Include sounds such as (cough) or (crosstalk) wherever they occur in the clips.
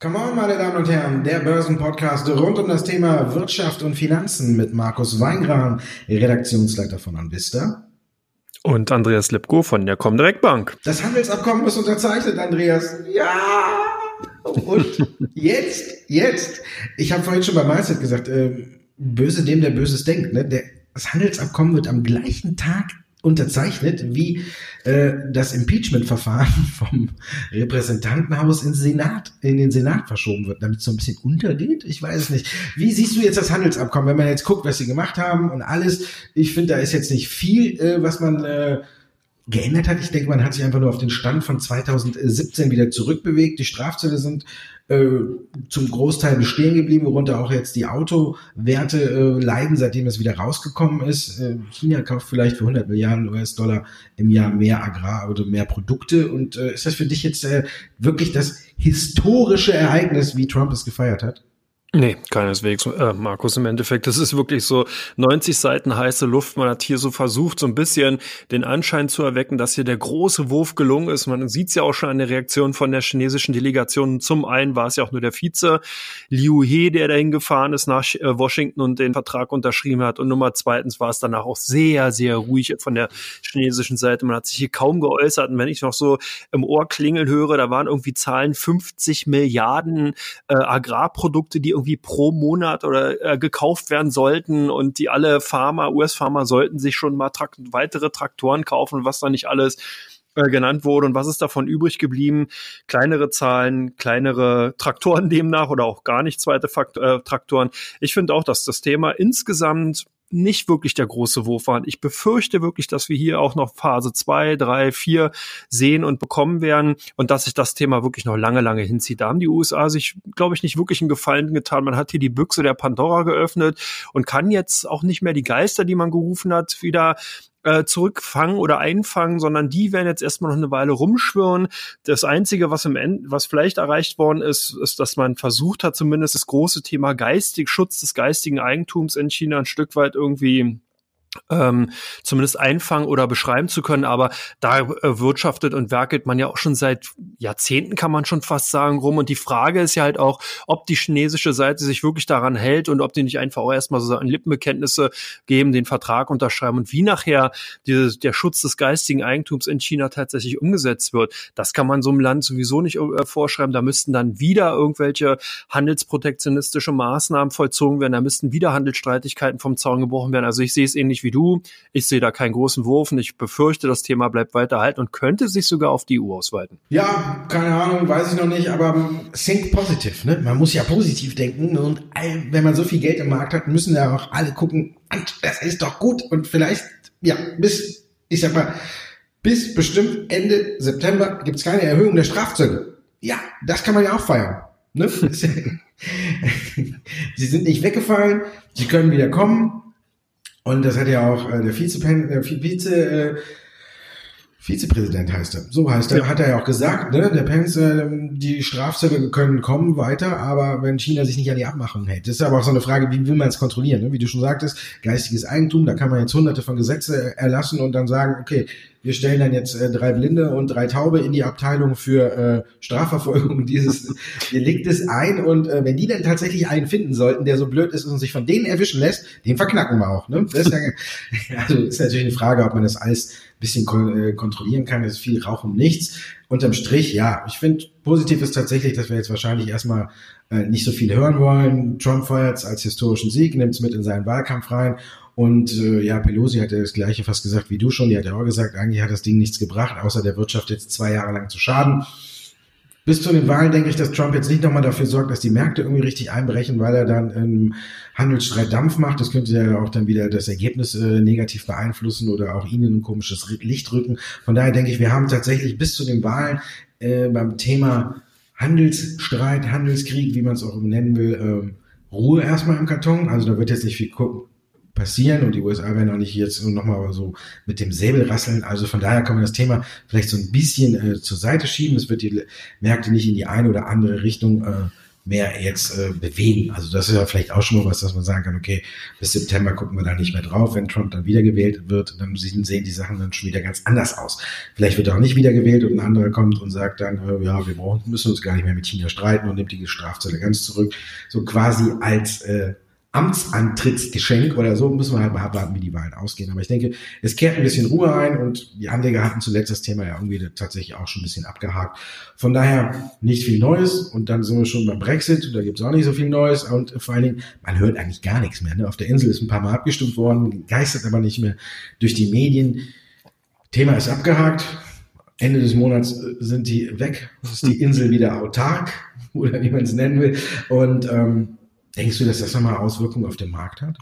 Come on, meine Damen und Herren, der Börsenpodcast rund um das Thema Wirtschaft und Finanzen mit Markus Weingran, Redaktionsleiter von Anvista. Und Andreas Lipko von der Comdirect Bank. Das Handelsabkommen ist unterzeichnet, Andreas. Ja! Und jetzt, jetzt. Ich habe vorhin schon bei Mindset gesagt, äh, böse dem, der Böses denkt. Ne? Der, das Handelsabkommen wird am gleichen Tag unterzeichnet, wie äh, das Impeachment-Verfahren (laughs) vom Repräsentantenhaus ins Senat, in den Senat verschoben wird, damit es so ein bisschen untergeht. Ich weiß es nicht. Wie siehst du jetzt das Handelsabkommen, wenn man jetzt guckt, was sie gemacht haben und alles? Ich finde, da ist jetzt nicht viel, äh, was man äh, geändert hat. Ich denke, man hat sich einfach nur auf den Stand von 2017 wieder zurückbewegt. Die Strafzölle sind äh, zum Großteil bestehen geblieben, worunter auch jetzt die Autowerte äh, leiden, seitdem es wieder rausgekommen ist. Äh, China kauft vielleicht für 100 Milliarden US-Dollar im Jahr mehr Agrar- oder mehr Produkte. Und äh, ist das für dich jetzt äh, wirklich das historische Ereignis, wie Trump es gefeiert hat? Nee, keineswegs, äh, Markus, im Endeffekt. Das ist wirklich so 90 Seiten heiße Luft. Man hat hier so versucht, so ein bisschen den Anschein zu erwecken, dass hier der große Wurf gelungen ist. Man sieht es ja auch schon an der Reaktion von der chinesischen Delegation. Zum einen war es ja auch nur der Vize Liu He, der dahin gefahren ist nach äh, Washington und den Vertrag unterschrieben hat. Und Nummer zweitens war es danach auch sehr, sehr ruhig von der chinesischen Seite. Man hat sich hier kaum geäußert. Und wenn ich noch so im Ohr klingeln höre, da waren irgendwie Zahlen 50 Milliarden äh, Agrarprodukte, die irgendwie pro Monat oder äh, gekauft werden sollten und die alle Pharma, US-Pharma sollten sich schon mal Trakt weitere Traktoren kaufen, was da nicht alles äh, genannt wurde und was ist davon übrig geblieben? Kleinere Zahlen, kleinere Traktoren (laughs) demnach oder auch gar nicht zweite Fakt äh, Traktoren. Ich finde auch, dass das Thema insgesamt nicht wirklich der große Wurf waren. Ich befürchte wirklich, dass wir hier auch noch Phase zwei, drei, vier sehen und bekommen werden und dass sich das Thema wirklich noch lange, lange hinzieht. Da haben die USA sich, glaube ich, nicht wirklich einen Gefallen getan. Man hat hier die Büchse der Pandora geöffnet und kann jetzt auch nicht mehr die Geister, die man gerufen hat, wieder äh, zurückfangen oder einfangen, sondern die werden jetzt erstmal noch eine Weile rumschwirren. Das Einzige, was im End, was vielleicht erreicht worden ist, ist, dass man versucht hat, zumindest das große Thema geistig, Schutz des geistigen Eigentums in China ein Stück weit irgendwie ähm, zumindest einfangen oder beschreiben zu können. Aber da äh, wirtschaftet und werkelt man ja auch schon seit Jahrzehnten, kann man schon fast sagen, rum. Und die Frage ist ja halt auch, ob die chinesische Seite sich wirklich daran hält und ob die nicht einfach auch erstmal so ein Lippenbekenntnisse geben, den Vertrag unterschreiben und wie nachher diese, der Schutz des geistigen Eigentums in China tatsächlich umgesetzt wird. Das kann man so einem Land sowieso nicht äh, vorschreiben. Da müssten dann wieder irgendwelche handelsprotektionistische Maßnahmen vollzogen werden. Da müssten wieder Handelsstreitigkeiten vom Zaun gebrochen werden. Also ich sehe es ähnlich wie wie du. Ich sehe da keinen großen Wurf und ich befürchte, das Thema bleibt weiter halten und könnte sich sogar auf die EU ausweiten. Ja, keine Ahnung, weiß ich noch nicht, aber think positive, ne? Man muss ja positiv denken und wenn man so viel Geld im Markt hat, müssen ja auch alle gucken, das ist doch gut und vielleicht, ja, bis, ich sag mal, bis bestimmt Ende September gibt es keine Erhöhung der Strafzölle. Ja, das kann man ja auch feiern. Ne? (laughs) (laughs) sie sind nicht weggefallen, sie können wieder kommen. Und das hat ja auch äh, der Vize, äh, Vize äh, Vizepräsident heißt er. So heißt er. Ja. Hat er ja auch gesagt, ne? Der Pence, äh, die Strafzölle können kommen weiter, aber wenn China sich nicht an die Abmachung hält. Das ist aber auch so eine Frage, wie will man es kontrollieren? Ne? Wie du schon sagtest, geistiges Eigentum, da kann man jetzt hunderte von Gesetze erlassen und dann sagen, okay, wir stellen dann jetzt äh, drei Blinde und drei Taube in die Abteilung für äh, Strafverfolgung dieses (laughs) Deliktes ein und äh, wenn die dann tatsächlich einen finden sollten, der so blöd ist und sich von denen erwischen lässt, den verknacken wir auch. Ne? Das ist ja, (laughs) also ist natürlich eine Frage, ob man das alles ein bisschen kon äh, kontrollieren kann. Das ist viel Rauch um nichts. Unterm Strich, ja, ich finde, positiv ist tatsächlich, dass wir jetzt wahrscheinlich erstmal äh, nicht so viel hören wollen. Trump feiert es als historischen Sieg, nimmt es mit in seinen Wahlkampf rein und äh, ja, Pelosi hat ja das gleiche fast gesagt wie du schon. Die hat ja auch gesagt, eigentlich hat das Ding nichts gebracht, außer der Wirtschaft jetzt zwei Jahre lang zu schaden. Bis zu den Wahlen denke ich, dass Trump jetzt nicht nochmal dafür sorgt, dass die Märkte irgendwie richtig einbrechen, weil er dann im Handelsstreit Dampf macht. Das könnte ja auch dann wieder das Ergebnis äh, negativ beeinflussen oder auch ihnen ein komisches Licht rücken. Von daher denke ich, wir haben tatsächlich bis zu den Wahlen äh, beim Thema Handelsstreit, Handelskrieg, wie man es auch nennen will, äh, Ruhe erstmal im Karton. Also da wird jetzt nicht viel passieren und die USA werden auch nicht jetzt nochmal so mit dem Säbel rasseln. Also von daher kann man das Thema vielleicht so ein bisschen äh, zur Seite schieben. Es wird die Märkte nicht in die eine oder andere Richtung äh, mehr jetzt äh, bewegen. Also das ist ja vielleicht auch schon mal was, dass man sagen kann, okay, bis September gucken wir da nicht mehr drauf. Wenn Trump dann wiedergewählt wird, dann sehen die Sachen dann schon wieder ganz anders aus. Vielleicht wird er auch nicht wiedergewählt und ein anderer kommt und sagt dann, äh, ja, wir brauchen, müssen uns gar nicht mehr mit China streiten und nimmt die Strafzölle ganz zurück. So quasi als äh, Amtsantrittsgeschenk oder so, müssen wir halt mal abwarten, wie die Wahlen ausgehen. Aber ich denke, es kehrt ein bisschen Ruhe ein und die Anleger hatten zuletzt das Thema ja irgendwie tatsächlich auch schon ein bisschen abgehakt. Von daher nicht viel Neues und dann sind wir schon beim Brexit, da gibt es auch nicht so viel Neues und vor allen Dingen, man hört eigentlich gar nichts mehr. Ne? Auf der Insel ist ein paar Mal abgestimmt worden, geistert aber nicht mehr durch die Medien. Thema ist abgehakt. Ende des Monats äh, sind die weg. Ist die Insel wieder autark (laughs) oder wie man es nennen will. Und ähm, Denkst du, dass das nochmal Auswirkungen auf den Markt hat?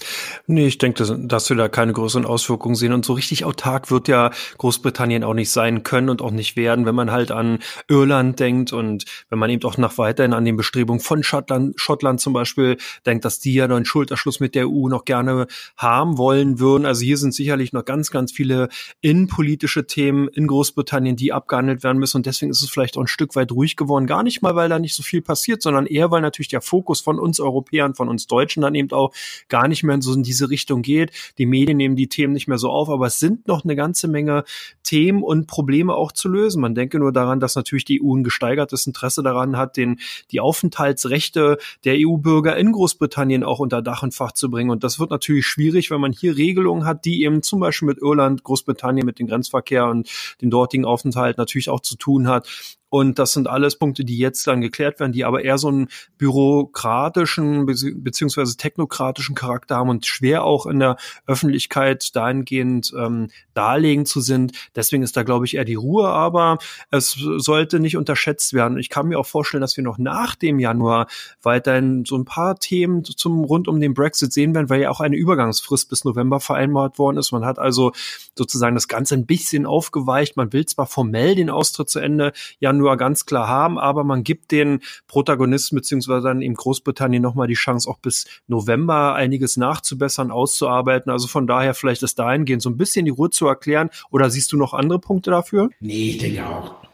Nee, ich denke, dass, dass wir da keine größeren Auswirkungen sehen. Und so richtig autark wird ja Großbritannien auch nicht sein können und auch nicht werden, wenn man halt an Irland denkt und wenn man eben auch nach weiterhin an den Bestrebungen von Schottland, Schottland zum Beispiel denkt, dass die ja noch einen Schulterschluss mit der EU noch gerne haben wollen würden. Also hier sind sicherlich noch ganz, ganz viele innenpolitische Themen in Großbritannien, die abgehandelt werden müssen. Und deswegen ist es vielleicht auch ein Stück weit ruhig geworden. Gar nicht mal, weil da nicht so viel passiert, sondern eher, weil natürlich der Fokus von uns Europäern Europäern, von uns Deutschen dann eben auch gar nicht mehr so in diese Richtung geht. Die Medien nehmen die Themen nicht mehr so auf, aber es sind noch eine ganze Menge Themen und Probleme auch zu lösen. Man denke nur daran, dass natürlich die EU ein gesteigertes Interesse daran hat, den, die Aufenthaltsrechte der EU-Bürger in Großbritannien auch unter Dach und Fach zu bringen. Und das wird natürlich schwierig, wenn man hier Regelungen hat, die eben zum Beispiel mit Irland, Großbritannien, mit dem Grenzverkehr und dem dortigen Aufenthalt natürlich auch zu tun hat. Und das sind alles Punkte, die jetzt dann geklärt werden, die aber eher so einen bürokratischen beziehungsweise technokratischen Charakter haben und schwer auch in der Öffentlichkeit dahingehend ähm, darlegen zu sind. Deswegen ist da, glaube ich, eher die Ruhe, aber es sollte nicht unterschätzt werden. Ich kann mir auch vorstellen, dass wir noch nach dem Januar weiterhin so ein paar Themen zum rund um den Brexit sehen werden, weil ja auch eine Übergangsfrist bis November vereinbart worden ist. Man hat also sozusagen das Ganze ein bisschen aufgeweicht. Man will zwar formell den Austritt zu Ende Januar Januar ganz klar haben, aber man gibt den Protagonisten beziehungsweise dann eben Großbritannien nochmal die Chance, auch bis November einiges nachzubessern, auszuarbeiten. Also von daher vielleicht das dahingehend so ein bisschen die Ruhe zu erklären. Oder siehst du noch andere Punkte dafür? Nee, ich denke auch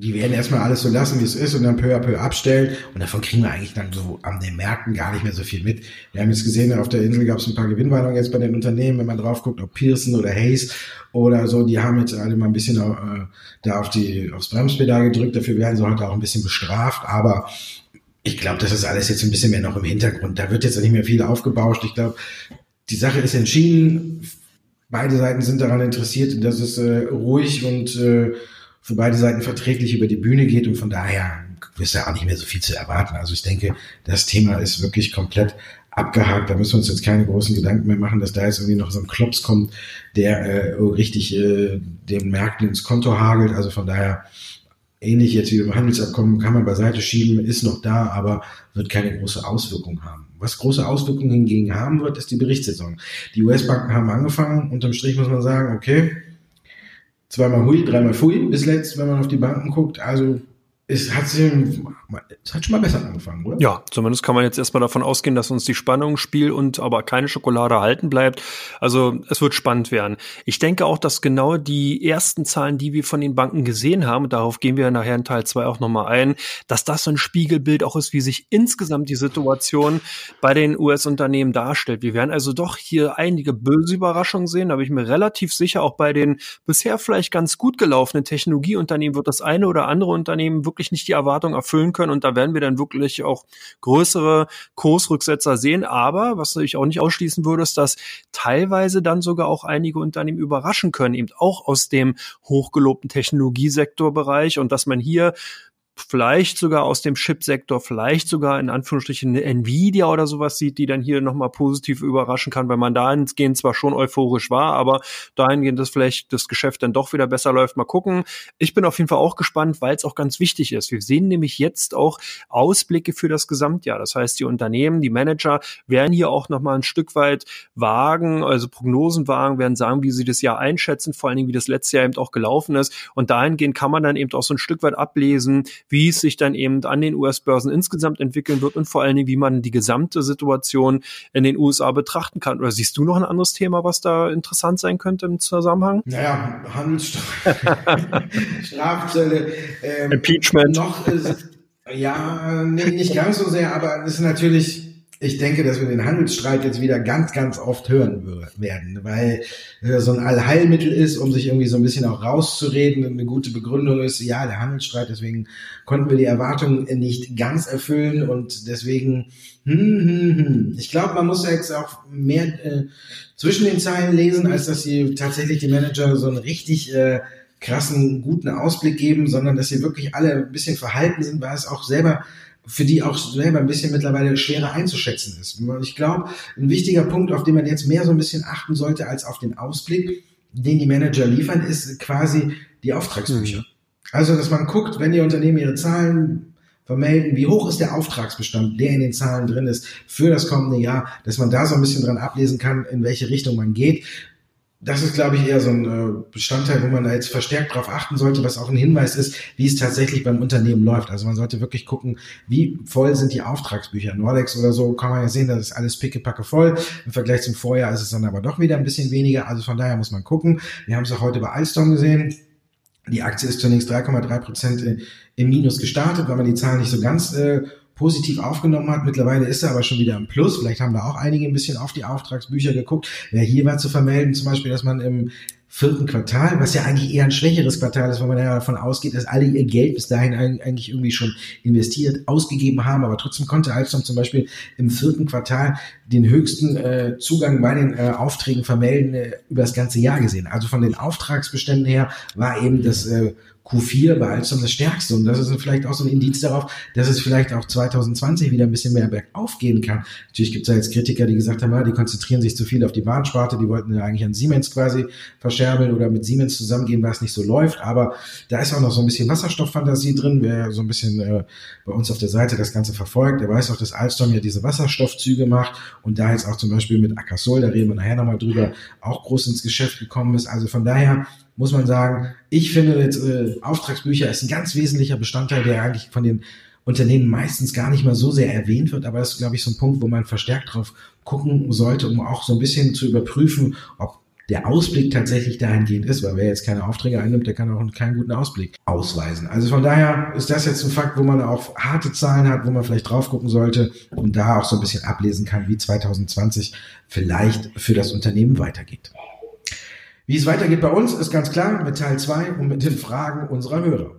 die werden erstmal alles so lassen, wie es ist und dann peu à peu abstellen. Und davon kriegen wir eigentlich dann so an den Märkten gar nicht mehr so viel mit. Wir haben jetzt gesehen, auf der Insel gab es ein paar Gewinnwarnungen jetzt bei den Unternehmen, wenn man drauf guckt, ob Pearson oder Hayes oder so, die haben jetzt alle mal ein bisschen äh, da auf die, aufs Bremspedal gedrückt. Dafür werden sie heute auch ein bisschen bestraft. Aber ich glaube, das ist alles jetzt ein bisschen mehr noch im Hintergrund. Da wird jetzt nicht mehr viel aufgebauscht. Ich glaube, die Sache ist entschieden. Beide Seiten sind daran interessiert, dass es äh, ruhig und äh, für beide Seiten verträglich über die Bühne geht und von daher ist ja auch nicht mehr so viel zu erwarten. Also ich denke, das Thema ist wirklich komplett abgehakt. Da müssen wir uns jetzt keine großen Gedanken mehr machen, dass da jetzt irgendwie noch so ein Klops kommt, der äh, richtig äh, den Märkten ins Konto hagelt. Also von daher ähnlich jetzt wie beim Handelsabkommen kann man beiseite schieben, ist noch da, aber wird keine große Auswirkung haben. Was große Auswirkungen hingegen haben wird, ist die Berichtssaison. Die US-Banken haben angefangen. Unterm Strich muss man sagen, okay, zweimal Hui, dreimal Fui bis letzt, wenn man auf die Banken guckt. Also es hat, es hat schon mal besser angefangen, oder? Ja, zumindest kann man jetzt erstmal davon ausgehen, dass uns die Spannung spielt und aber keine Schokolade erhalten bleibt. Also es wird spannend werden. Ich denke auch, dass genau die ersten Zahlen, die wir von den Banken gesehen haben, darauf gehen wir nachher in Teil 2 auch nochmal ein, dass das so ein Spiegelbild auch ist, wie sich insgesamt die Situation bei den US-Unternehmen darstellt. Wir werden also doch hier einige böse Überraschungen sehen, da bin ich mir relativ sicher, auch bei den bisher vielleicht ganz gut gelaufenen Technologieunternehmen wird das eine oder andere Unternehmen wirklich nicht die Erwartung erfüllen können und da werden wir dann wirklich auch größere Kursrücksetzer sehen. Aber was ich auch nicht ausschließen würde, ist, dass teilweise dann sogar auch einige Unternehmen überraschen können, eben auch aus dem hochgelobten Technologiesektorbereich und dass man hier vielleicht sogar aus dem Chipsektor, vielleicht sogar in Anführungsstrichen Nvidia oder sowas sieht, die dann hier nochmal positiv überraschen kann, weil man dahingehend zwar schon euphorisch war, aber dahingehend, dass vielleicht das Geschäft dann doch wieder besser läuft. Mal gucken. Ich bin auf jeden Fall auch gespannt, weil es auch ganz wichtig ist. Wir sehen nämlich jetzt auch Ausblicke für das Gesamtjahr. Das heißt, die Unternehmen, die Manager werden hier auch nochmal ein Stück weit wagen, also Prognosen wagen, werden sagen, wie sie das Jahr einschätzen, vor allen Dingen, wie das letzte Jahr eben auch gelaufen ist. Und dahingehend kann man dann eben auch so ein Stück weit ablesen, wie es sich dann eben an den US-Börsen insgesamt entwickeln wird und vor allen Dingen, wie man die gesamte Situation in den USA betrachten kann. Oder siehst du noch ein anderes Thema, was da interessant sein könnte im Zusammenhang? Naja, Handelsstrafzölle, (laughs) ähm, Impeachment. Noch ist, Ja, nee, nicht ganz so sehr, aber es ist natürlich ich denke, dass wir den Handelsstreit jetzt wieder ganz, ganz oft hören werden, weil äh, so ein Allheilmittel ist, um sich irgendwie so ein bisschen auch rauszureden. Eine gute Begründung ist, ja, der Handelsstreit, deswegen konnten wir die Erwartungen nicht ganz erfüllen und deswegen, hm, hm, hm. ich glaube, man muss jetzt auch mehr äh, zwischen den Zeilen lesen, als dass sie tatsächlich die Manager so einen richtig äh, krassen, guten Ausblick geben, sondern dass sie wirklich alle ein bisschen verhalten sind, weil es auch selber für die auch selber ein bisschen mittlerweile schwerer einzuschätzen ist. Ich glaube, ein wichtiger Punkt, auf den man jetzt mehr so ein bisschen achten sollte als auf den Ausblick, den die Manager liefern, ist quasi die Auftragsbücher. Mhm. Also, dass man guckt, wenn die Unternehmen ihre Zahlen vermelden, wie hoch ist der Auftragsbestand, der in den Zahlen drin ist für das kommende Jahr, dass man da so ein bisschen dran ablesen kann, in welche Richtung man geht das ist, glaube ich, eher so ein äh, Bestandteil, wo man da jetzt verstärkt drauf achten sollte, was auch ein Hinweis ist, wie es tatsächlich beim Unternehmen läuft. Also man sollte wirklich gucken, wie voll sind die Auftragsbücher. Nordex oder so kann man ja sehen, das ist alles pickepacke voll. Im Vergleich zum Vorjahr ist es dann aber doch wieder ein bisschen weniger. Also von daher muss man gucken. Wir haben es auch heute bei Alstom gesehen. Die Aktie ist zunächst 3,3 Prozent im Minus gestartet, weil man die Zahlen nicht so ganz äh, positiv aufgenommen hat. Mittlerweile ist er aber schon wieder im Plus. Vielleicht haben da auch einige ein bisschen auf die Auftragsbücher geguckt. Ja, hier war zu vermelden, zum Beispiel, dass man im vierten Quartal, was ja eigentlich eher ein schwächeres Quartal ist, weil man ja davon ausgeht, dass alle ihr Geld bis dahin eigentlich irgendwie schon investiert, ausgegeben haben, aber trotzdem konnte Alstom zum Beispiel im vierten Quartal den höchsten äh, Zugang bei den äh, Aufträgen vermelden äh, über das ganze Jahr gesehen. Also von den Auftragsbeständen her war eben das äh, Q4 bei Alstom das stärkste. Und das ist vielleicht auch so ein Indiz darauf, dass es vielleicht auch 2020 wieder ein bisschen mehr bergauf gehen kann. Natürlich gibt es ja jetzt Kritiker, die gesagt haben, ja, die konzentrieren sich zu viel auf die Bahnsparte, die wollten ja eigentlich an Siemens quasi verscherbeln oder mit Siemens zusammengehen, was nicht so läuft. Aber da ist auch noch so ein bisschen Wasserstofffantasie drin. Wer so ein bisschen äh, bei uns auf der Seite das Ganze verfolgt, der weiß auch, dass Alstom ja diese Wasserstoffzüge macht und da jetzt auch zum Beispiel mit Akasol, da reden wir nachher nochmal drüber, auch groß ins Geschäft gekommen ist. Also von daher muss man sagen, ich finde jetzt äh, Auftragsbücher ist ein ganz wesentlicher Bestandteil, der eigentlich von den Unternehmen meistens gar nicht mal so sehr erwähnt wird, aber das ist, glaube ich, so ein Punkt, wo man verstärkt drauf gucken sollte, um auch so ein bisschen zu überprüfen, ob der Ausblick tatsächlich dahingehend ist, weil wer jetzt keine Aufträge einnimmt, der kann auch keinen guten Ausblick ausweisen. Also von daher ist das jetzt ein Fakt, wo man auch harte Zahlen hat, wo man vielleicht drauf gucken sollte und da auch so ein bisschen ablesen kann, wie 2020 vielleicht für das Unternehmen weitergeht. Wie es weitergeht bei uns, ist ganz klar mit Teil 2 und mit den Fragen unserer Hörer.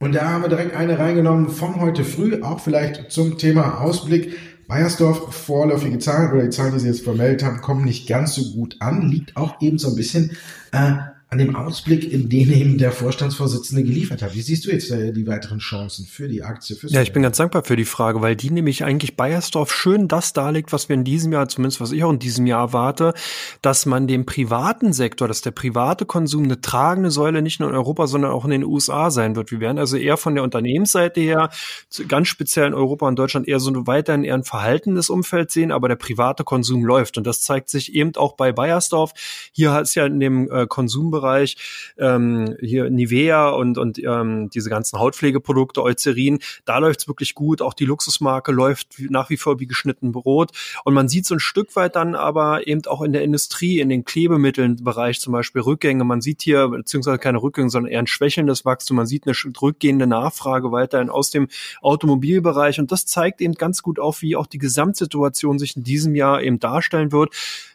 Und da haben wir direkt eine reingenommen von heute früh, auch vielleicht zum Thema Ausblick. Bayersdorf, vorläufige Zahlen oder die Zahlen, die Sie jetzt vermeldet haben, kommen nicht ganz so gut an. Liegt auch eben so ein bisschen äh, an dem Ausblick, in den eben der Vorstandsvorsitzende geliefert hat. Wie siehst du jetzt äh, die weiteren Chancen für die Aktie? ja, ich bin ganz dankbar für die Frage, weil die nämlich eigentlich Bayersdorf schön das darlegt, was wir in diesem Jahr, zumindest was ich auch in diesem Jahr erwarte, dass man dem privaten Sektor, dass der private Konsum eine tragende Säule nicht nur in Europa, sondern auch in den USA sein wird. Wir werden also eher von der Unternehmensseite her, ganz speziell in Europa und Deutschland, eher so weiterhin eher ein verhaltenes Umfeld sehen, aber der private Konsum läuft. Und das zeigt sich eben auch bei Bayersdorf. Hier ist ja in dem äh, Konsumbereich Bereich, ähm, hier Nivea und, und ähm, diese ganzen Hautpflegeprodukte, Eucerin, da läuft's wirklich gut. Auch die Luxusmarke läuft nach wie vor wie geschnitten Brot. Und man sieht so ein Stück weit dann aber eben auch in der Industrie, in den Klebemittelbereich zum Beispiel Rückgänge. Man sieht hier, beziehungsweise keine Rückgänge, sondern eher ein schwächelndes Wachstum. Man sieht eine rückgehende Nachfrage weiterhin aus dem Automobilbereich. Und das zeigt eben ganz gut auf, wie auch die Gesamtsituation sich in diesem Jahr eben darstellen wird.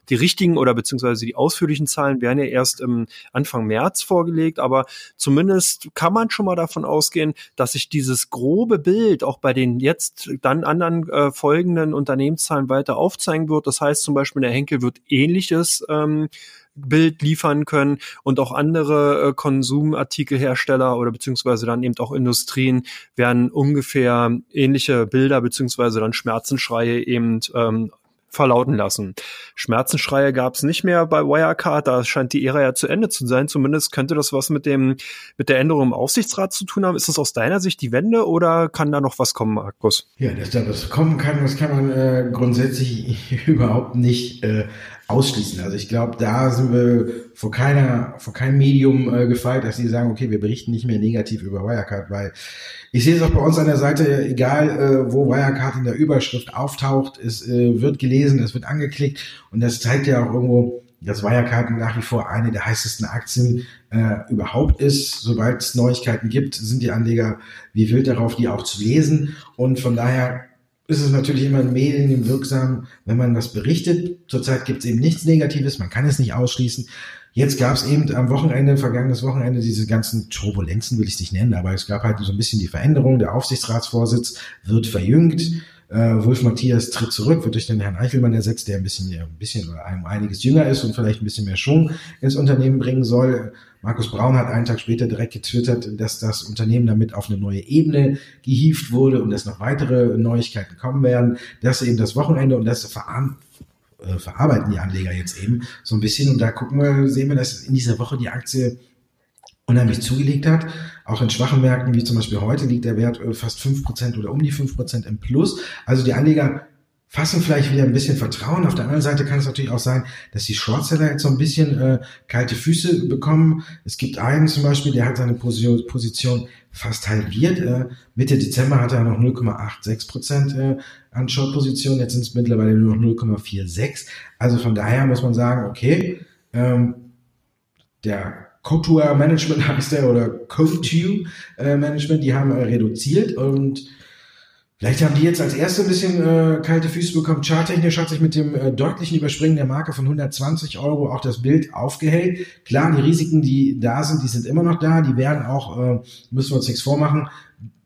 Die richtigen oder beziehungsweise die ausführlichen Zahlen werden ja erst im Anfang März vorgelegt, aber zumindest kann man schon mal davon ausgehen, dass sich dieses grobe Bild auch bei den jetzt dann anderen äh, folgenden Unternehmenszahlen weiter aufzeigen wird. Das heißt zum Beispiel, der Henkel wird ähnliches ähm, Bild liefern können und auch andere äh, Konsumartikelhersteller oder beziehungsweise dann eben auch Industrien werden ungefähr ähnliche Bilder beziehungsweise dann Schmerzenschreie eben ähm, verlauten lassen. Schmerzensschreie gab es nicht mehr bei Wirecard, da scheint die Ära ja zu Ende zu sein. Zumindest könnte das was mit dem mit der Änderung im Aufsichtsrat zu tun haben. Ist das aus deiner Sicht die Wende oder kann da noch was kommen, Markus? Ja, dass da was kommen kann, das kann man äh, grundsätzlich (laughs) überhaupt nicht äh, ausschließen. Also ich glaube, da sind wir vor keiner, vor keinem Medium äh, gefeit, dass sie sagen, okay, wir berichten nicht mehr negativ über Wirecard, weil ich sehe es auch bei uns an der Seite, egal äh, wo Wirecard in der Überschrift auftaucht, es äh, wird gelesen, es wird angeklickt und das zeigt ja auch irgendwo, dass Wirecard nach wie vor eine der heißesten Aktien äh, überhaupt ist. Sobald es Neuigkeiten gibt, sind die Anleger wie wild darauf, die auch zu lesen. Und von daher ist es natürlich immer medienwirksam, wenn man das berichtet. Zurzeit gibt es eben nichts Negatives, man kann es nicht ausschließen. Jetzt gab es eben am Wochenende, vergangenes Wochenende, diese ganzen Turbulenzen, will ich es nicht nennen, aber es gab halt so ein bisschen die Veränderung. Der Aufsichtsratsvorsitz wird verjüngt. Äh, Wolf Matthias tritt zurück, wird durch den Herrn Eichelmann ersetzt, der ein bisschen, ein bisschen oder einem einiges jünger ist und vielleicht ein bisschen mehr Schwung ins Unternehmen bringen soll. Markus Braun hat einen Tag später direkt getwittert, dass das Unternehmen damit auf eine neue Ebene gehievt wurde und dass noch weitere Neuigkeiten kommen werden. Das ist eben das Wochenende und das ver äh, verarbeiten die Anleger jetzt eben so ein bisschen. Und da gucken wir, sehen wir, dass in dieser Woche die Aktie unheimlich zugelegt hat. Auch in schwachen Märkten, wie zum Beispiel heute, liegt der Wert äh, fast fünf Prozent oder um die fünf Prozent im Plus. Also die Anleger fassen vielleicht wieder ein bisschen Vertrauen. Auf der anderen Seite kann es natürlich auch sein, dass die Shortseller jetzt so ein bisschen äh, kalte Füße bekommen. Es gibt einen zum Beispiel, der hat seine Position fast halbiert. Äh, Mitte Dezember hatte er noch 0,86 Prozent äh, an Short-Positionen. Jetzt sind es mittlerweile nur noch 0,46. Also von daher muss man sagen, okay, ähm, der Couture Management heißt der oder Couture Management, die haben äh, reduziert und vielleicht haben die jetzt als erste ein bisschen äh, kalte Füße bekommen. Charttechnisch hat sich mit dem äh, deutlichen Überspringen der Marke von 120 Euro auch das Bild aufgehellt. Klar, die Risiken, die da sind, die sind immer noch da. Die werden auch, äh, müssen wir uns nichts vormachen,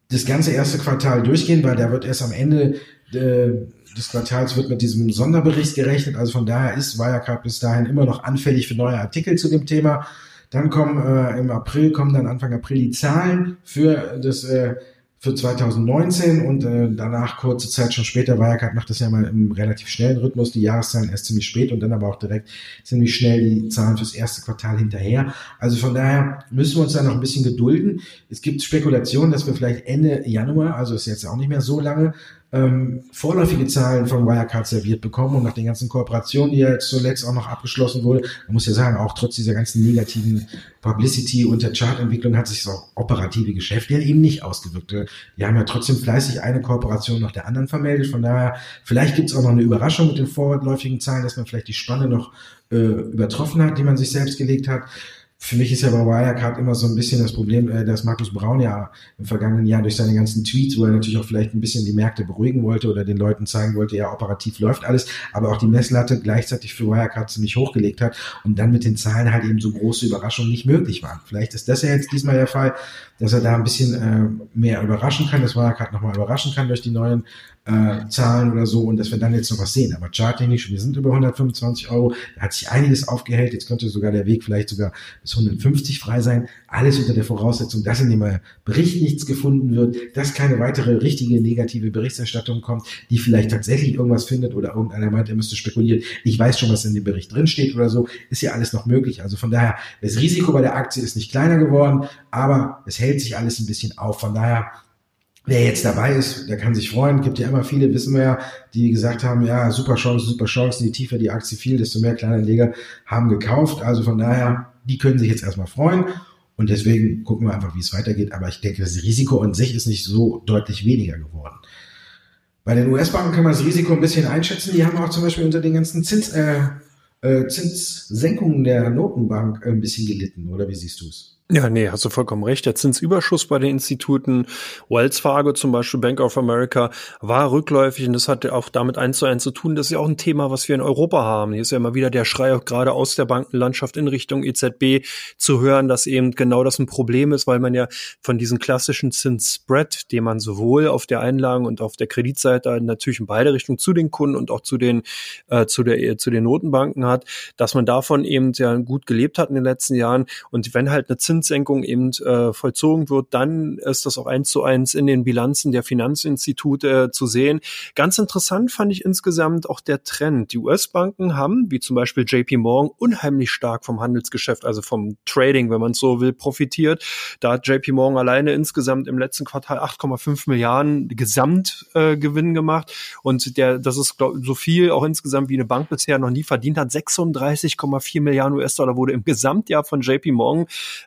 das ganze erste Quartal durchgehen, weil da wird erst am Ende äh, des Quartals wird mit diesem Sonderbericht gerechnet. Also von daher ist Wirecard bis dahin immer noch anfällig für neue Artikel zu dem Thema. Dann kommen äh, im April, kommen dann Anfang April die Zahlen für das äh, für 2019 und äh, danach kurze Zeit schon später, Wirecard macht das ja mal im relativ schnellen Rhythmus, die Jahreszahlen erst ziemlich spät und dann aber auch direkt ziemlich schnell die Zahlen fürs erste Quartal hinterher. Also von daher müssen wir uns da noch ein bisschen gedulden. Es gibt Spekulationen, dass wir vielleicht Ende Januar, also ist jetzt auch nicht mehr so lange, ähm, vorläufige Zahlen von Wirecard serviert bekommen und nach den ganzen Kooperationen, die ja zuletzt auch noch abgeschlossen wurde, man muss ja sagen, auch trotz dieser ganzen negativen Publicity und der Chartentwicklung hat sich das auch operative Geschäft ja eben nicht ausgewirkt. Die haben ja trotzdem fleißig eine Kooperation nach der anderen vermeldet. Von daher, vielleicht gibt es auch noch eine Überraschung mit den vorläufigen Zahlen, dass man vielleicht die Spanne noch äh, übertroffen hat, die man sich selbst gelegt hat für mich ist ja bei Wirecard immer so ein bisschen das Problem, äh, dass Markus Braun ja im vergangenen Jahr durch seine ganzen Tweets, wo er natürlich auch vielleicht ein bisschen die Märkte beruhigen wollte oder den Leuten zeigen wollte, ja, operativ läuft alles, aber auch die Messlatte gleichzeitig für Wirecard ziemlich hochgelegt hat und dann mit den Zahlen halt eben so große Überraschungen nicht möglich waren. Vielleicht ist das ja jetzt diesmal der Fall, dass er da ein bisschen äh, mehr überraschen kann, dass Wirecard nochmal überraschen kann durch die neuen äh, Zahlen oder so und dass wir dann jetzt noch was sehen. Aber charttechnisch, wir sind über 125 Euro, da hat sich einiges aufgehellt, jetzt könnte sogar der Weg vielleicht sogar bis 150 frei sein. Alles unter der Voraussetzung, dass in dem Bericht nichts gefunden wird, dass keine weitere richtige negative Berichterstattung kommt, die vielleicht tatsächlich irgendwas findet oder irgendeiner meint, er müsste spekulieren. Ich weiß schon, was in dem Bericht drinsteht oder so, ist ja alles noch möglich. Also von daher, das Risiko bei der Aktie ist nicht kleiner geworden, aber es hält sich alles ein bisschen auf. Von daher Wer jetzt dabei ist, der kann sich freuen. Gibt ja immer viele, wissen wir ja, die gesagt haben, ja, super Chance, super Chance. Je tiefer die Aktie fiel, desto mehr kleine Leger haben gekauft. Also von daher, die können sich jetzt erstmal freuen. Und deswegen gucken wir einfach, wie es weitergeht. Aber ich denke, das Risiko an sich ist nicht so deutlich weniger geworden. Bei den US-Banken kann man das Risiko ein bisschen einschätzen. Die haben auch zum Beispiel unter den ganzen Zins, äh, äh, Zinssenkungen der Notenbank ein bisschen gelitten. Oder wie siehst du es? Ja, nee, hast du vollkommen recht. Der Zinsüberschuss bei den Instituten, Wells Fargo zum Beispiel, Bank of America, war rückläufig und das hat auch damit eins zu eins zu tun. Das ist ja auch ein Thema, was wir in Europa haben. Hier ist ja immer wieder der Schrei auch gerade aus der Bankenlandschaft in Richtung EZB zu hören, dass eben genau das ein Problem ist, weil man ja von diesem klassischen Zinsspread, den man sowohl auf der Einlagen- und auf der Kreditseite natürlich in beide Richtungen zu den Kunden und auch zu den, äh, zu der, zu den Notenbanken hat, dass man davon eben ja gut gelebt hat in den letzten Jahren. Und wenn halt eine Zins Zinssenkung eben äh, vollzogen wird, dann ist das auch eins zu eins in den Bilanzen der Finanzinstitute äh, zu sehen. Ganz interessant fand ich insgesamt auch der Trend. Die US-Banken haben, wie zum Beispiel JP Morgan, unheimlich stark vom Handelsgeschäft, also vom Trading, wenn man es so will, profitiert. Da hat JP Morgan alleine insgesamt im letzten Quartal 8,5 Milliarden Gesamtgewinn äh, gemacht. Und der, das ist glaub, so viel auch insgesamt wie eine Bank bisher noch nie verdient hat. 36,4 Milliarden US-Dollar wurde im Gesamtjahr von JP Morgan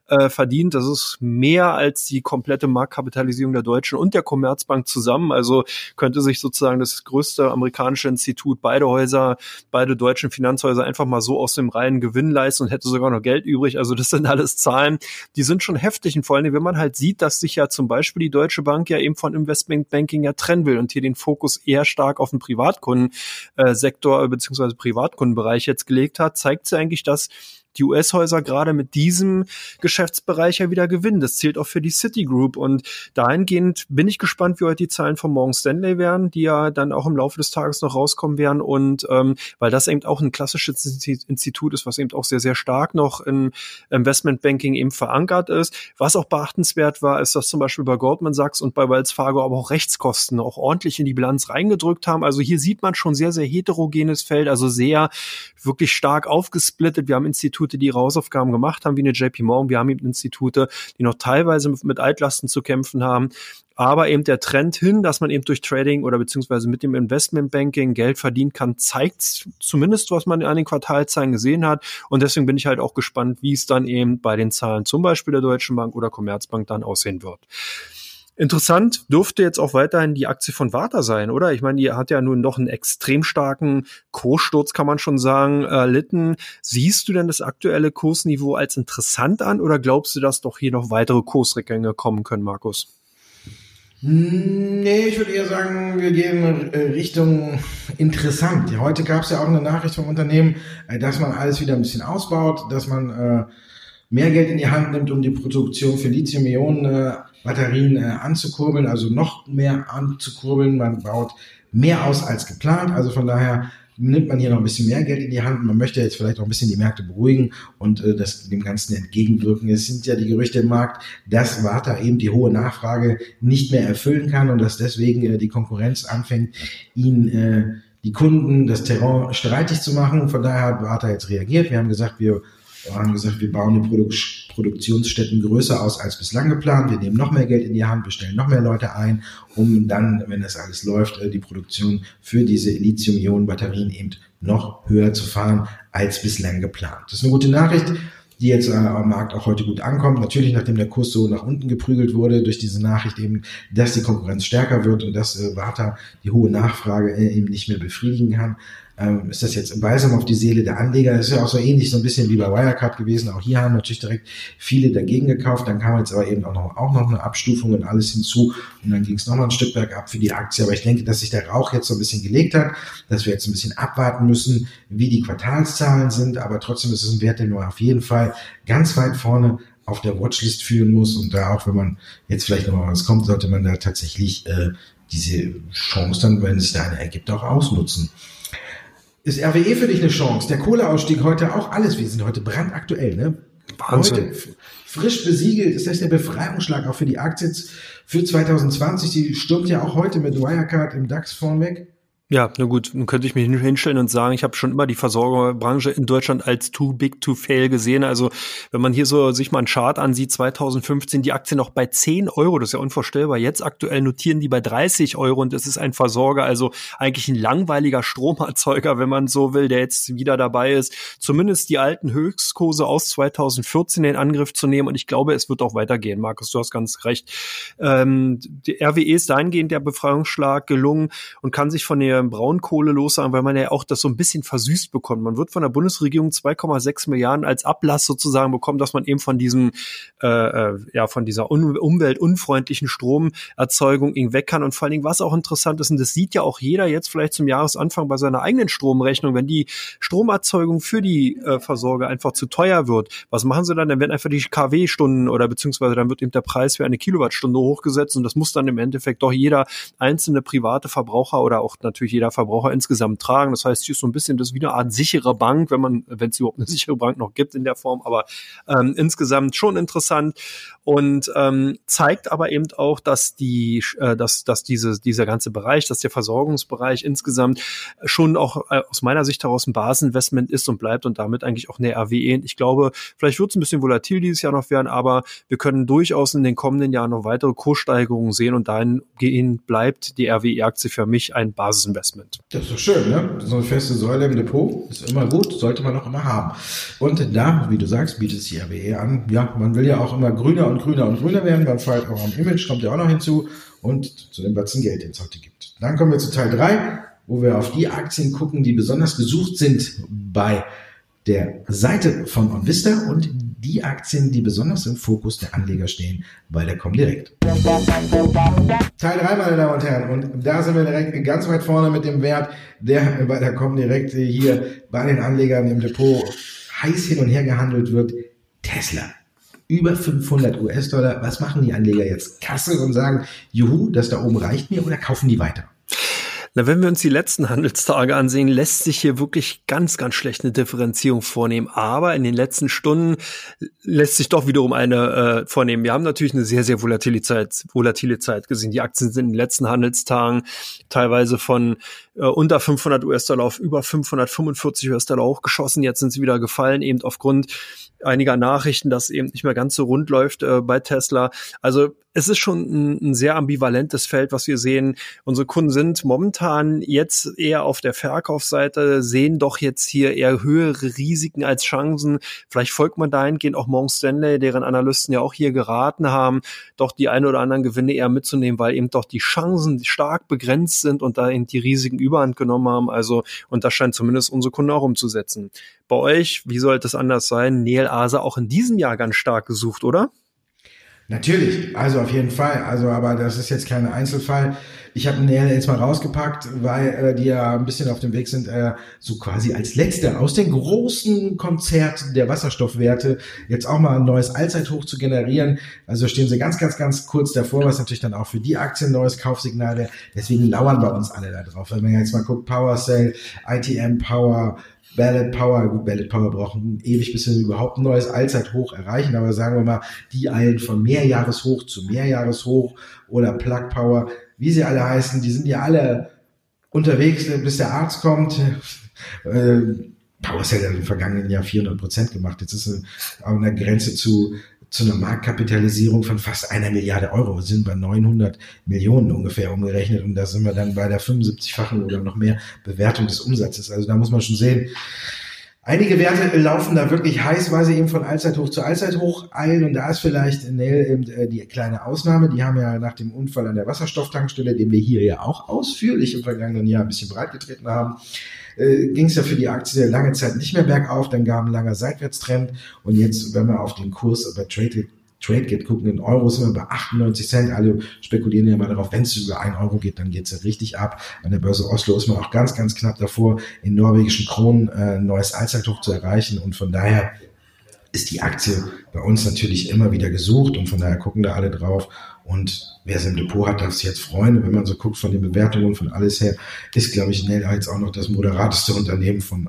äh, äh, verdient. Das ist mehr als die komplette Marktkapitalisierung der Deutschen und der Commerzbank zusammen. Also könnte sich sozusagen das größte amerikanische Institut, beide Häuser, beide deutschen Finanzhäuser einfach mal so aus dem reinen Gewinn leisten und hätte sogar noch Geld übrig. Also das sind alles Zahlen, die sind schon heftig. Und vor allem, wenn man halt sieht, dass sich ja zum Beispiel die Deutsche Bank ja eben von Investmentbanking ja trennen will und hier den Fokus eher stark auf den Privatkundensektor äh, bzw. Privatkundenbereich jetzt gelegt hat, zeigt sie eigentlich, dass die US-Häuser gerade mit diesem Geschäftsbereich ja wieder gewinnen. Das zählt auch für die Citigroup. Und dahingehend bin ich gespannt, wie heute die Zahlen von Morgan Stanley werden, die ja dann auch im Laufe des Tages noch rauskommen werden. Und ähm, weil das eben auch ein klassisches Institut ist, was eben auch sehr, sehr stark noch im Investmentbanking eben verankert ist. Was auch beachtenswert war, ist, dass zum Beispiel bei Goldman Sachs und bei Wells Fargo aber auch Rechtskosten auch ordentlich in die Bilanz reingedrückt haben. Also hier sieht man schon sehr, sehr heterogenes Feld, also sehr wirklich stark aufgesplittet. Wir haben Institute Institute, die ihre Hausaufgaben gemacht haben, wie eine JP Morgan. Wir haben eben Institute, die noch teilweise mit Altlasten zu kämpfen haben. Aber eben der Trend hin, dass man eben durch Trading oder beziehungsweise mit dem Investmentbanking Geld verdienen kann, zeigt zumindest, was man an den Quartalzahlen gesehen hat. Und deswegen bin ich halt auch gespannt, wie es dann eben bei den Zahlen zum Beispiel der Deutschen Bank oder Commerzbank dann aussehen wird. Interessant dürfte jetzt auch weiterhin die Aktie von Warta sein, oder? Ich meine, die hat ja nun noch einen extrem starken Kurssturz, kann man schon sagen, erlitten. Siehst du denn das aktuelle Kursniveau als interessant an oder glaubst du, dass doch hier noch weitere Kursrückgänge kommen können, Markus? Nee, ich würde eher sagen, wir gehen äh, Richtung interessant. Heute gab es ja auch eine Nachricht vom Unternehmen, äh, dass man alles wieder ein bisschen ausbaut, dass man äh, mehr Geld in die Hand nimmt, um die Produktion für Lithium-Ionen Batterien äh, anzukurbeln, also noch mehr anzukurbeln. Man baut mehr aus als geplant. Also von daher nimmt man hier noch ein bisschen mehr Geld in die Hand. Man möchte jetzt vielleicht auch ein bisschen die Märkte beruhigen und äh, das dem Ganzen entgegenwirken. Es sind ja die Gerüchte im Markt, dass Warta eben die hohe Nachfrage nicht mehr erfüllen kann und dass deswegen äh, die Konkurrenz anfängt, ihn äh, die Kunden das Terrain streitig zu machen. Von daher hat Warta jetzt reagiert. Wir haben gesagt, wir wir haben gesagt, wir bauen die Produ Produktionsstätten größer aus als bislang geplant. Wir nehmen noch mehr Geld in die Hand, bestellen noch mehr Leute ein, um dann, wenn das alles läuft, äh, die Produktion für diese Lithium-Ionen-Batterien eben noch höher zu fahren als bislang geplant. Das ist eine gute Nachricht die jetzt äh, am Markt auch heute gut ankommt. Natürlich, nachdem der Kurs so nach unten geprügelt wurde durch diese Nachricht eben, dass die Konkurrenz stärker wird und dass äh, Warta die hohe Nachfrage äh, eben nicht mehr befriedigen kann ähm, ist das jetzt ein Balsam auf die Seele der Anleger. Das ist ja auch so ähnlich, so ein bisschen wie bei Wirecard gewesen. Auch hier haben natürlich direkt viele dagegen gekauft. Dann kam jetzt aber eben auch noch, auch noch eine Abstufung und alles hinzu. Und dann ging es nochmal ein Stück bergab für die Aktie. Aber ich denke, dass sich der Rauch jetzt so ein bisschen gelegt hat, dass wir jetzt ein bisschen abwarten müssen, wie die Quartalszahlen sind. Aber trotzdem ist es ein Wert, den man auf jeden Fall ganz weit vorne auf der Watchlist führen muss. Und da auch, wenn man jetzt vielleicht noch mal was kommt, sollte man da tatsächlich äh, diese Chance dann, wenn sich da eine ergibt, auch ausnutzen. Ist RWE für dich eine Chance? Der Kohleausstieg heute auch alles. Wir sind heute brandaktuell, ne? Wahnsinn. Heute frisch besiegelt ist das der Befreiungsschlag auch für die Aktien für 2020. Die stürmt ja auch heute mit Wirecard im DAX vornweg. Ja, na gut, nun könnte ich mich hinstellen und sagen, ich habe schon immer die Versorgerbranche in Deutschland als too big to fail gesehen. Also wenn man hier so sich mal einen Chart ansieht, 2015 die Aktie noch bei 10 Euro, das ist ja unvorstellbar. Jetzt aktuell notieren die bei 30 Euro und es ist ein Versorger, also eigentlich ein langweiliger Stromerzeuger, wenn man so will, der jetzt wieder dabei ist, zumindest die alten Höchstkurse aus 2014 in Angriff zu nehmen. Und ich glaube, es wird auch weitergehen. Markus, du hast ganz recht. Ähm, die RWE ist dahingehend der Befreiungsschlag gelungen und kann sich von der der Braunkohle los weil man ja auch das so ein bisschen versüßt bekommt. Man wird von der Bundesregierung 2,6 Milliarden als Ablass sozusagen bekommen, dass man eben von diesem, äh, äh, ja, von dieser un umweltunfreundlichen Stromerzeugung irgendwie weg kann. Und vor allen Dingen, was auch interessant ist, und das sieht ja auch jeder jetzt vielleicht zum Jahresanfang bei seiner eigenen Stromrechnung, wenn die Stromerzeugung für die äh, Versorger einfach zu teuer wird, was machen sie dann? Dann werden einfach die KW-Stunden oder beziehungsweise dann wird eben der Preis für eine Kilowattstunde hochgesetzt und das muss dann im Endeffekt doch jeder einzelne private Verbraucher oder auch natürlich natürlich jeder Verbraucher insgesamt tragen. Das heißt, hier ist so ein bisschen das wie eine Art sichere Bank, wenn man, wenn es überhaupt eine (laughs) sichere Bank noch gibt in der Form, aber ähm, insgesamt schon interessant und ähm, zeigt aber eben auch, dass die, äh, dass, dass diese, dieser ganze Bereich, dass der Versorgungsbereich insgesamt schon auch äh, aus meiner Sicht heraus ein Basinvestment ist und bleibt und damit eigentlich auch eine RWE. Ich glaube, vielleicht wird es ein bisschen volatil dieses Jahr noch werden, aber wir können durchaus in den kommenden Jahren noch weitere Kurssteigerungen sehen und dahingehend bleibt die RWE-Aktie für mich ein Basis Investment. Das ist doch schön, ne? So eine feste Säule im Depot ist immer gut, sollte man auch immer haben. Und da, wie du sagst, bietet sich RWE an. Ja, man will ja auch immer grüner und grüner und grüner werden. Man fällt auch am Image, kommt ja auch noch hinzu. Und zu dem Batzen Geld, den es heute gibt. Dann kommen wir zu Teil drei, wo wir auf die Aktien gucken, die besonders gesucht sind bei der Seite von OnVista und die Aktien, die besonders im Fokus der Anleger stehen bei der Comdirect. Teil 3, meine Damen und Herren. Und da sind wir direkt ganz weit vorne mit dem Wert, der bei der Comdirect hier bei den Anlegern im Depot heiß hin und her gehandelt wird. Tesla. Über 500 US-Dollar. Was machen die Anleger jetzt? Kasse und sagen, juhu, das da oben reicht mir oder kaufen die weiter? Na, wenn wir uns die letzten Handelstage ansehen, lässt sich hier wirklich ganz, ganz schlecht eine Differenzierung vornehmen. Aber in den letzten Stunden lässt sich doch wiederum eine äh, vornehmen. Wir haben natürlich eine sehr, sehr volatile Zeit, volatile Zeit gesehen. Die Aktien sind in den letzten Handelstagen teilweise von äh, unter 500 US-Dollar auf über 545 US-Dollar hochgeschossen. Jetzt sind sie wieder gefallen, eben aufgrund einiger Nachrichten, dass eben nicht mehr ganz so rund läuft äh, bei Tesla. Also es ist schon ein, ein, sehr ambivalentes Feld, was wir sehen. Unsere Kunden sind momentan jetzt eher auf der Verkaufsseite, sehen doch jetzt hier eher höhere Risiken als Chancen. Vielleicht folgt man dahingehend auch Morgan Stanley, deren Analysten ja auch hier geraten haben, doch die ein oder anderen Gewinne eher mitzunehmen, weil eben doch die Chancen stark begrenzt sind und da eben die Risiken überhand genommen haben. Also, und das scheint zumindest unsere Kunden auch umzusetzen. Bei euch, wie sollte es anders sein? Neil Asa auch in diesem Jahr ganz stark gesucht, oder? Natürlich, also auf jeden Fall. Also, aber das ist jetzt kein Einzelfall. Ich habe Nähe jetzt mal rausgepackt, weil äh, die ja ein bisschen auf dem Weg sind, äh, so quasi als letzte aus dem großen Konzert der Wasserstoffwerte jetzt auch mal ein neues Allzeithoch zu generieren. Also stehen sie ganz, ganz, ganz kurz davor, was natürlich dann auch für die Aktien neues Kaufsignal wäre. Deswegen lauern bei uns alle da drauf. Wenn man jetzt mal guckt, Power Cell, ITM Power, Ballot Power, gut, Ballot Power brauchen ewig, bis wir überhaupt ein neues Allzeithoch erreichen, aber sagen wir mal, die eilen von Mehrjahreshoch zu Mehrjahreshoch oder Plug Power, wie sie alle heißen, die sind ja alle unterwegs, bis der Arzt kommt. (laughs) Äh, PowerCell hat im vergangenen Jahr 400 Prozent gemacht. Jetzt ist es an der Grenze zu zu einer Marktkapitalisierung von fast einer Milliarde Euro. Wir sind bei 900 Millionen ungefähr umgerechnet und da sind wir dann bei der 75-fachen oder noch mehr Bewertung des Umsatzes. Also da muss man schon sehen, Einige Werte laufen da wirklich heiß, weil sie eben von Allzeithoch zu Allzeithoch eilen und da ist vielleicht Nell eben äh, die kleine Ausnahme. Die haben ja nach dem Unfall an der Wasserstofftankstelle, den wir hier ja auch ausführlich im vergangenen Jahr ein bisschen breitgetreten haben, äh, ging es ja für die Aktie lange Zeit nicht mehr bergauf, dann gab ein langer Seitwärtstrend und jetzt, wenn wir auf den Kurs bei Trade TradeGate gucken, in Euro sind wir bei 98 Cent. Alle spekulieren ja mal darauf, wenn es über 1 Euro geht, dann geht es ja richtig ab. An der Börse Oslo ist man auch ganz, ganz knapp davor, in norwegischen Kronen äh, ein neues Allzeithoch zu erreichen. Und von daher ist die Aktie bei uns natürlich immer wieder gesucht und von daher gucken da alle drauf. Und wer im Depot hat, darf sich jetzt freuen. Wenn man so guckt von den Bewertungen, von alles her, ist, glaube ich, Nell jetzt auch noch das moderateste Unternehmen von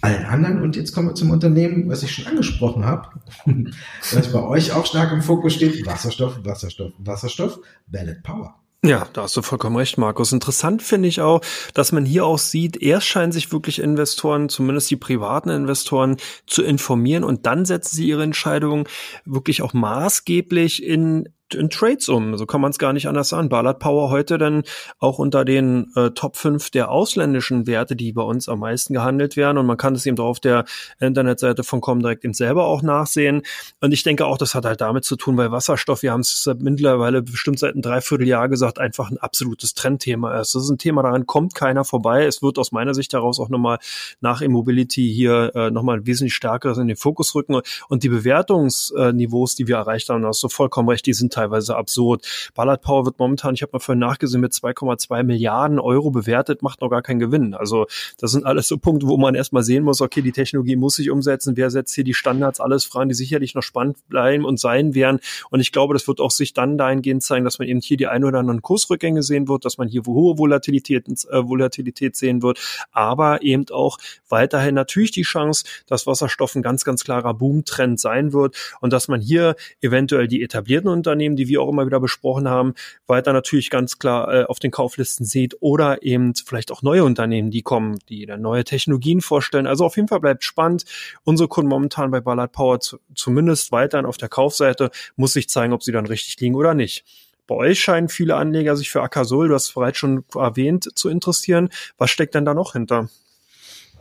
allen anderen. Und jetzt kommen wir zum Unternehmen, was ich schon angesprochen habe, (laughs) was bei euch auch stark im Fokus steht. Wasserstoff, Wasserstoff, Wasserstoff, Ballot Power. Ja, da hast du vollkommen recht, Markus. Interessant finde ich auch, dass man hier auch sieht, erst scheinen sich wirklich Investoren, zumindest die privaten Investoren, zu informieren und dann setzen sie ihre Entscheidungen wirklich auch maßgeblich in in Trades um. So kann man es gar nicht anders sagen. Ballard Power heute dann auch unter den äh, Top 5 der ausländischen Werte, die bei uns am meisten gehandelt werden. Und man kann es eben auf der Internetseite von Comdirect eben selber auch nachsehen. Und ich denke auch, das hat halt damit zu tun, weil Wasserstoff, wir haben es mittlerweile bestimmt seit einem Dreivierteljahr gesagt, einfach ein absolutes Trendthema ist. Das ist ein Thema, daran kommt keiner vorbei. Es wird aus meiner Sicht daraus auch nochmal nach Immobility hier äh, nochmal wesentlich stärker in den Fokus rücken. Und die Bewertungsniveaus, die wir erreicht haben, hast du vollkommen recht, die sind teilweise absurd. Ballard Power wird momentan, ich habe mal vorhin nachgesehen, mit 2,2 Milliarden Euro bewertet, macht noch gar keinen Gewinn. Also das sind alles so Punkte, wo man erstmal sehen muss, okay, die Technologie muss sich umsetzen, wer setzt hier die Standards, alles Fragen, die sicherlich noch spannend bleiben und sein werden. Und ich glaube, das wird auch sich dann dahingehend zeigen, dass man eben hier die ein oder anderen Kursrückgänge sehen wird, dass man hier hohe Volatilität, äh, Volatilität sehen wird, aber eben auch weiterhin natürlich die Chance, dass Wasserstoff ein ganz, ganz klarer Boomtrend sein wird und dass man hier eventuell die etablierten Unternehmen Unternehmen, die wir auch immer wieder besprochen haben, weiter natürlich ganz klar äh, auf den Kauflisten sieht oder eben vielleicht auch neue Unternehmen, die kommen, die dann neue Technologien vorstellen. Also auf jeden Fall bleibt spannend. Unsere Kunden momentan bei Ballard Power zu, zumindest weiterhin auf der Kaufseite muss sich zeigen, ob sie dann richtig liegen oder nicht. Bei euch scheinen viele Anleger sich für Akasol, du hast es bereits schon erwähnt, zu interessieren. Was steckt denn da noch hinter?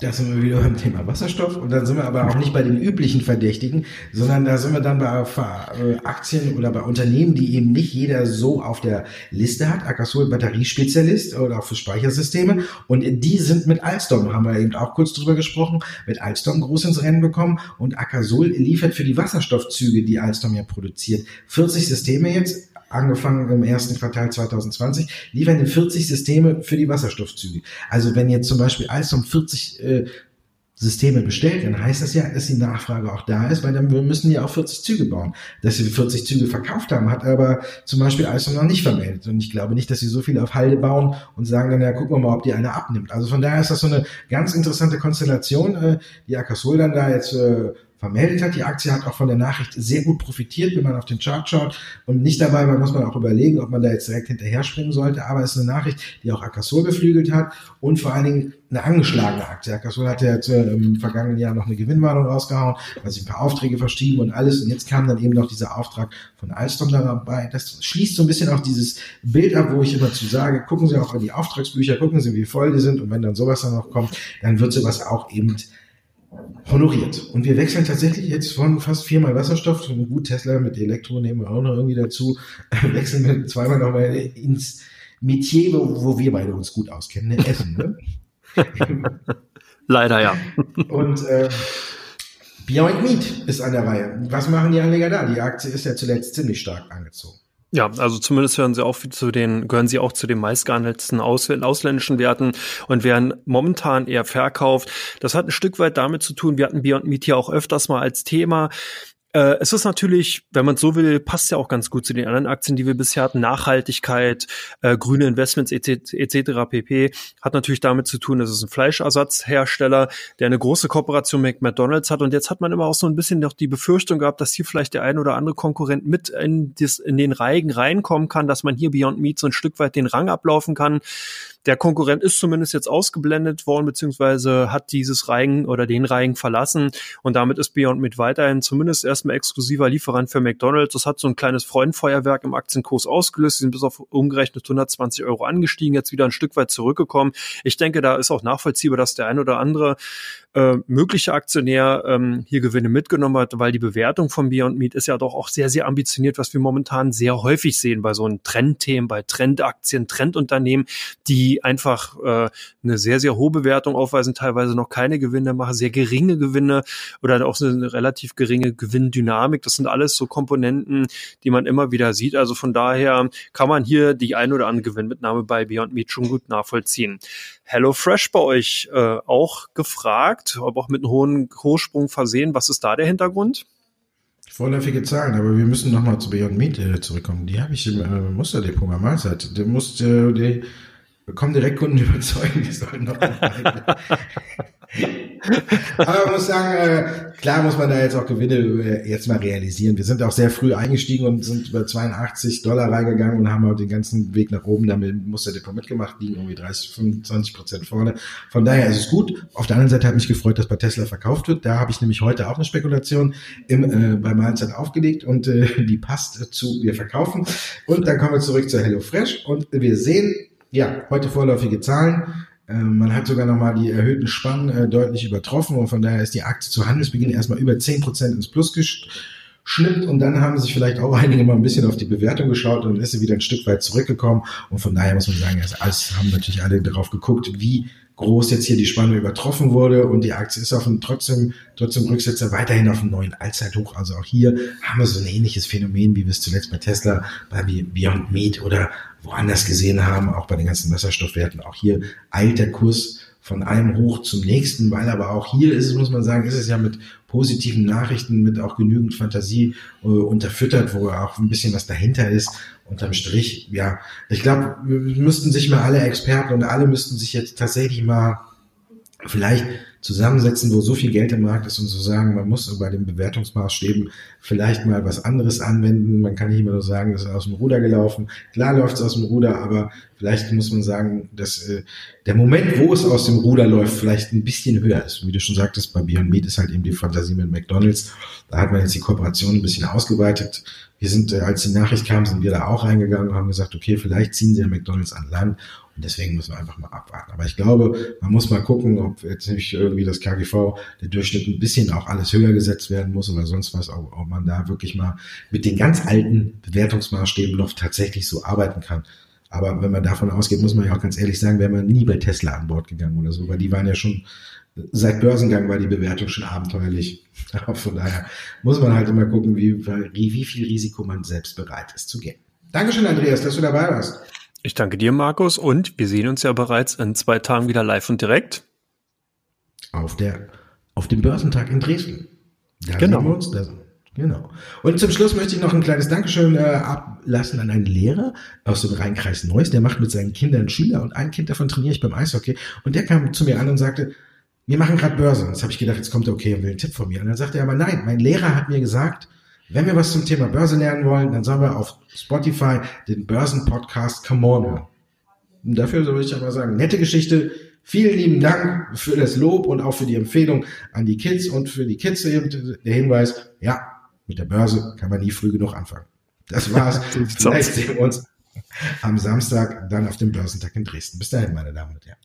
Da sind wir wieder beim Thema Wasserstoff und dann sind wir aber auch nicht bei den üblichen Verdächtigen, sondern da sind wir dann bei äh, Aktien oder bei Unternehmen, die eben nicht jeder so auf der Liste hat. Akasol Batteriespezialist oder auch für Speichersysteme und die sind mit Alstom, haben wir eben auch kurz drüber gesprochen, mit Alstom groß ins Rennen bekommen und Akasol liefert für die Wasserstoffzüge, die Alstom ja produziert, 40 Systeme jetzt angefangen im ersten Quartal 2020, liefern 40 Systeme für die Wasserstoffzüge. Also wenn jetzt zum Beispiel Alstom 40 äh, Systeme bestellt, dann heißt das ja, dass die Nachfrage auch da ist, weil dann müssen die auch 40 Züge bauen. Dass sie 40 Züge verkauft haben, hat aber zum Beispiel Alstom noch nicht vermeldet. Und ich glaube nicht, dass sie so viel auf Halde bauen und sagen dann, ja, gucken wir mal, ob die eine abnimmt. Also von daher ist das so eine ganz interessante Konstellation, äh, die Akasol dann da jetzt äh, vermeldet hat. Die Aktie hat auch von der Nachricht sehr gut profitiert, wenn man auf den Chart schaut. Und nicht dabei, man muss man auch überlegen, ob man da jetzt direkt hinterher springen sollte. Aber es ist eine Nachricht, die auch Akasol beflügelt hat und vor allen Dingen eine angeschlagene Aktie. Akasol hatte ja im vergangenen Jahr noch eine Gewinnwarnung rausgehauen, weil sie ein paar Aufträge verschieben und alles. Und jetzt kam dann eben noch dieser Auftrag von Alstom dabei. Das schließt so ein bisschen auch dieses Bild ab, wo ich immer zu sage, gucken Sie auch an die Auftragsbücher, gucken Sie, wie voll die sind. Und wenn dann sowas dann noch kommt, dann wird sowas auch eben honoriert. Und wir wechseln tatsächlich jetzt von fast viermal Wasserstoff, gut, Tesla mit Elektro nehmen wir auch noch irgendwie dazu, (laughs) wechseln wir zweimal nochmal ins Metier, wo, wo wir beide uns gut auskennen, ne? Essen. Ne? (laughs) Leider ja. (laughs) Und äh, Beyond Meat ist an der Reihe. Was machen die Anleger da? Die Aktie ist ja zuletzt ziemlich stark angezogen. Ja, also zumindest hören sie auch zu den, gehören sie auch zu den meistgehandelten Aus, ausländischen Werten und werden momentan eher verkauft. Das hat ein Stück weit damit zu tun, wir hatten Beyond Meat hier auch öfters mal als Thema. Äh, es ist natürlich, wenn man so will, passt ja auch ganz gut zu den anderen Aktien, die wir bisher hatten. Nachhaltigkeit, äh, grüne Investments etc. Et pp. Hat natürlich damit zu tun, dass es ein Fleischersatzhersteller, der eine große Kooperation mit McDonald's hat. Und jetzt hat man immer auch so ein bisschen noch die Befürchtung gehabt, dass hier vielleicht der ein oder andere Konkurrent mit in, dis, in den Reigen reinkommen kann, dass man hier Beyond Meat so ein Stück weit den Rang ablaufen kann. Der Konkurrent ist zumindest jetzt ausgeblendet worden, beziehungsweise hat dieses Reigen oder den Reigen verlassen. Und damit ist Beyond Meat weiterhin zumindest erstmal exklusiver Lieferant für McDonald's. Das hat so ein kleines Freundfeuerwerk im Aktienkurs ausgelöst. Sie sind bis auf umgerechnet 120 Euro angestiegen, jetzt wieder ein Stück weit zurückgekommen. Ich denke, da ist auch nachvollziehbar, dass der ein oder andere äh, mögliche Aktionär ähm, hier Gewinne mitgenommen hat, weil die Bewertung von Beyond Meat ist ja doch auch sehr, sehr ambitioniert, was wir momentan sehr häufig sehen bei so einen Trendthemen, bei Trendaktien, Trendunternehmen, die einfach äh, eine sehr, sehr hohe Bewertung aufweisen, teilweise noch keine Gewinne machen, sehr geringe Gewinne oder auch eine relativ geringe Gewinndynamik. Das sind alles so Komponenten, die man immer wieder sieht. Also von daher kann man hier die ein oder andere Gewinnmitnahme bei Beyond Meat schon gut nachvollziehen. HelloFresh bei euch äh, auch gefragt, aber auch mit einem hohen Hochsprung versehen. Was ist da der Hintergrund? Vorläufige Zahlen, aber wir müssen nochmal zu Beyond Meat äh, zurückkommen. Die habe ich im äh, Musterdepot am Mahlzeit. Der muss, äh, die kommen direkt Kunden überzeugen, die sollen noch Aber man muss sagen, äh, klar muss man da jetzt auch Gewinne äh, jetzt mal realisieren. Wir sind auch sehr früh eingestiegen und sind über 82 Dollar reingegangen und haben auch den ganzen Weg nach oben damit muss der Depot mitgemacht, liegen irgendwie 30, 25 Prozent vorne. Von daher ist es gut. Auf der anderen Seite hat mich gefreut, dass bei Tesla verkauft wird. Da habe ich nämlich heute auch eine Spekulation im, äh, bei Mahlzeit aufgelegt und äh, die passt zu wir verkaufen. Und dann kommen wir zurück zu HelloFresh und wir sehen, ja, heute vorläufige Zahlen. Ähm, man hat sogar nochmal die erhöhten Spannen äh, deutlich übertroffen und von daher ist die Aktie zu Handelsbeginn erstmal über 10% ins Plus geschnippt und dann haben sich vielleicht auch (laughs) einige mal ein bisschen auf die Bewertung geschaut und ist sie wieder ein Stück weit zurückgekommen und von daher muss man sagen, also alles haben natürlich alle darauf geguckt, wie groß jetzt hier die Spanne übertroffen wurde und die Aktie ist auf einem trotzdem, trotzdem Rücksetzer weiterhin auf einem neuen Allzeithoch. Also auch hier haben wir so ein ähnliches Phänomen, wie wir es zuletzt bei Tesla, bei Beyond Meat oder woanders gesehen haben, auch bei den ganzen Wasserstoffwerten. Auch hier eilt der Kurs von einem hoch zum nächsten, weil aber auch hier ist es, muss man sagen, ist es ja mit positiven Nachrichten, mit auch genügend Fantasie äh, unterfüttert, wo auch ein bisschen was dahinter ist. Unterm Strich, ja, ich glaube, müssten sich mal alle Experten und alle müssten sich jetzt tatsächlich mal vielleicht zusammensetzen, wo so viel Geld im Markt ist und so sagen, man muss bei den Bewertungsmaßstäben vielleicht mal was anderes anwenden. Man kann nicht immer nur sagen, das ist aus dem Ruder gelaufen. Klar läuft es aus dem Ruder, aber vielleicht muss man sagen, dass äh, der Moment, wo es aus dem Ruder läuft, vielleicht ein bisschen höher ist. Wie du schon sagtest, bei Beyond Meat ist halt eben die Fantasie mit McDonalds. Da hat man jetzt die Kooperation ein bisschen ausgeweitet. Wir sind, äh, als die Nachricht kam, sind wir da auch reingegangen und haben gesagt, okay, vielleicht ziehen sie ja McDonalds an Land und deswegen müssen wir einfach mal abwarten. Aber ich glaube, man muss mal gucken, ob jetzt nicht irgendwie das KGV, der Durchschnitt ein bisschen auch alles höher gesetzt werden muss oder sonst was, ob, ob man da wirklich mal mit den ganz alten Bewertungsmaßstäben noch tatsächlich so arbeiten kann. Aber wenn man davon ausgeht, muss man ja auch ganz ehrlich sagen, wäre man nie bei Tesla an Bord gegangen oder so, weil die waren ja schon, seit Börsengang war die Bewertung schon abenteuerlich. (laughs) Von daher muss man halt immer gucken, wie, wie viel Risiko man selbst bereit ist zu gehen. Dankeschön, Andreas, dass du dabei warst. Ich danke dir, Markus, und wir sehen uns ja bereits in zwei Tagen wieder live und direkt. Auf der, auf dem Börsentag in Dresden. Da genau. wir uns. Da, genau. Und zum Schluss möchte ich noch ein kleines Dankeschön äh, ablassen an einen Lehrer aus dem Rheinkreis Neuss. Der macht mit seinen Kindern Schüler und ein Kind davon trainiere ich beim Eishockey. Und der kam zu mir an und sagte, wir machen gerade Börse. Und jetzt habe ich gedacht, jetzt kommt er okay und will einen Tipp von mir. Und dann sagte er aber, nein, mein Lehrer hat mir gesagt, wenn wir was zum Thema Börse lernen wollen, dann sollen wir auf Spotify den Börsen-Podcast Come On hören. Und dafür soll ich aber sagen, nette Geschichte. Vielen lieben Dank für das Lob und auch für die Empfehlung an die Kids und für die Kids eben der Hinweis, ja, mit der Börse kann man nie früh genug anfangen. Das war's. (laughs) Vielleicht sehen wir uns am Samstag dann auf dem Börsentag in Dresden. Bis dahin, meine Damen und Herren.